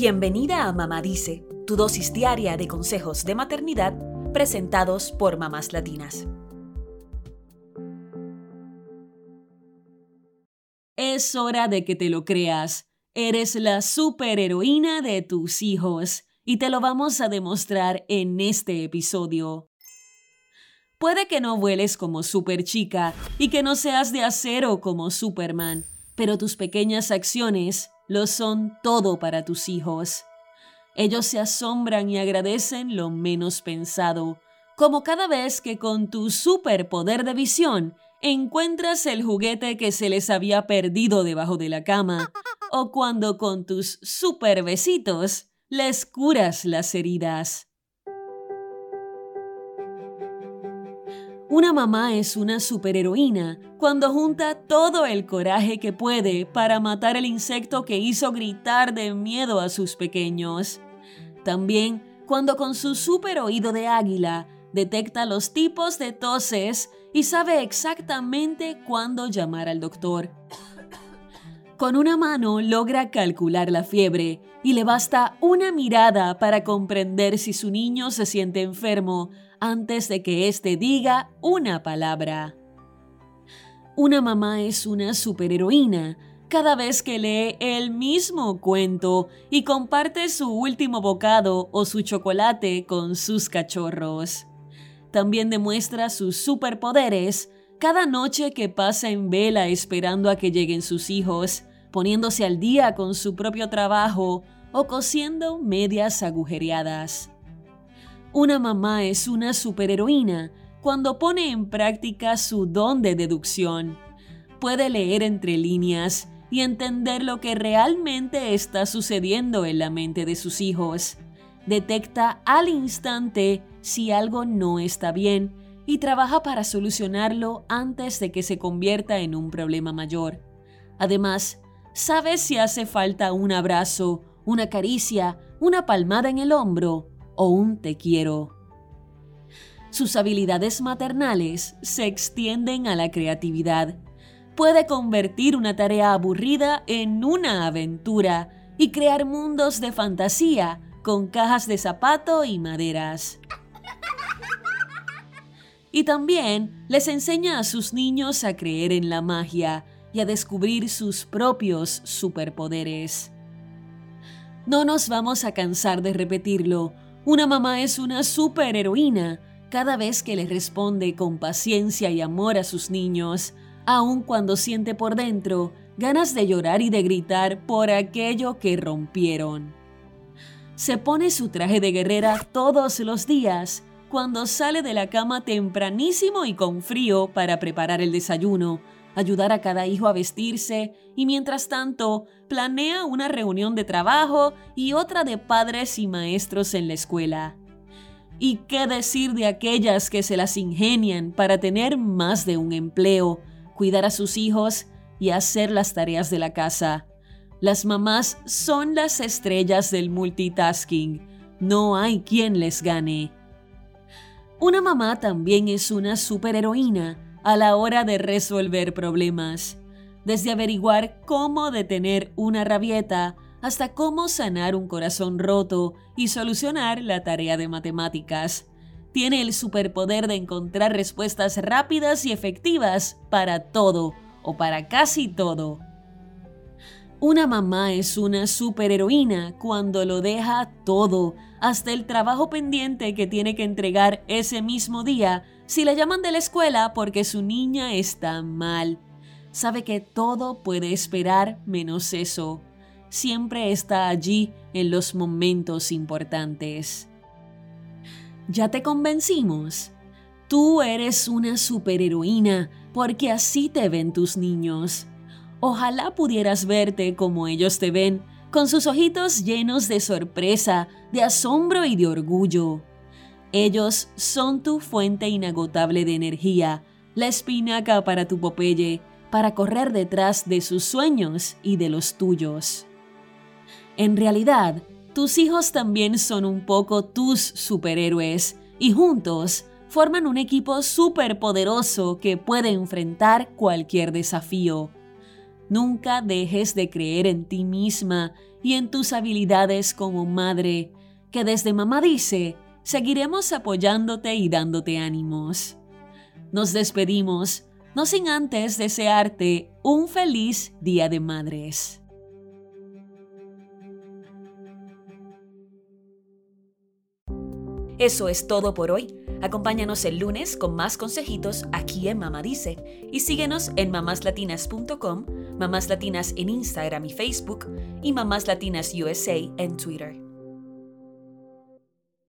Bienvenida a Mamá Dice, tu dosis diaria de consejos de maternidad presentados por mamás latinas. Es hora de que te lo creas. Eres la superheroína de tus hijos y te lo vamos a demostrar en este episodio. Puede que no vueles como super chica y que no seas de acero como Superman, pero tus pequeñas acciones lo son todo para tus hijos. Ellos se asombran y agradecen lo menos pensado, como cada vez que con tu superpoder de visión encuentras el juguete que se les había perdido debajo de la cama, o cuando con tus super besitos les curas las heridas. Una mamá es una superheroína cuando junta todo el coraje que puede para matar el insecto que hizo gritar de miedo a sus pequeños. También cuando con su super oído de águila detecta los tipos de toses y sabe exactamente cuándo llamar al doctor. Con una mano logra calcular la fiebre y le basta una mirada para comprender si su niño se siente enfermo antes de que éste diga una palabra. Una mamá es una superheroína cada vez que lee el mismo cuento y comparte su último bocado o su chocolate con sus cachorros. También demuestra sus superpoderes cada noche que pasa en vela esperando a que lleguen sus hijos poniéndose al día con su propio trabajo o cosiendo medias agujereadas. Una mamá es una superheroína cuando pone en práctica su don de deducción. Puede leer entre líneas y entender lo que realmente está sucediendo en la mente de sus hijos. Detecta al instante si algo no está bien y trabaja para solucionarlo antes de que se convierta en un problema mayor. Además, Sabes si hace falta un abrazo, una caricia, una palmada en el hombro o un te quiero. Sus habilidades maternales se extienden a la creatividad. Puede convertir una tarea aburrida en una aventura y crear mundos de fantasía con cajas de zapato y maderas. Y también les enseña a sus niños a creer en la magia, y a descubrir sus propios superpoderes. No nos vamos a cansar de repetirlo, una mamá es una superheroína cada vez que le responde con paciencia y amor a sus niños, aun cuando siente por dentro ganas de llorar y de gritar por aquello que rompieron. Se pone su traje de guerrera todos los días cuando sale de la cama tempranísimo y con frío para preparar el desayuno, ayudar a cada hijo a vestirse y mientras tanto planea una reunión de trabajo y otra de padres y maestros en la escuela. ¿Y qué decir de aquellas que se las ingenian para tener más de un empleo, cuidar a sus hijos y hacer las tareas de la casa? Las mamás son las estrellas del multitasking. No hay quien les gane. Una mamá también es una superheroína a la hora de resolver problemas, desde averiguar cómo detener una rabieta hasta cómo sanar un corazón roto y solucionar la tarea de matemáticas. Tiene el superpoder de encontrar respuestas rápidas y efectivas para todo o para casi todo. Una mamá es una superheroína cuando lo deja todo, hasta el trabajo pendiente que tiene que entregar ese mismo día si le llaman de la escuela porque su niña está mal. Sabe que todo puede esperar menos eso. Siempre está allí en los momentos importantes. ¿Ya te convencimos? Tú eres una superheroína porque así te ven tus niños. Ojalá pudieras verte como ellos te ven, con sus ojitos llenos de sorpresa, de asombro y de orgullo. Ellos son tu fuente inagotable de energía, la espinaca para tu Popeye, para correr detrás de sus sueños y de los tuyos. En realidad, tus hijos también son un poco tus superhéroes y juntos forman un equipo superpoderoso que puede enfrentar cualquier desafío. Nunca dejes de creer en ti misma y en tus habilidades como madre, que desde mamá dice, seguiremos apoyándote y dándote ánimos. Nos despedimos, no sin antes desearte un feliz Día de Madres. Eso es todo por hoy. Acompáñanos el lunes con más consejitos aquí en Mamá Dice y síguenos en mamáslatinas.com, Mamás Latinas en Instagram y Facebook y Mamás Latinas USA en Twitter.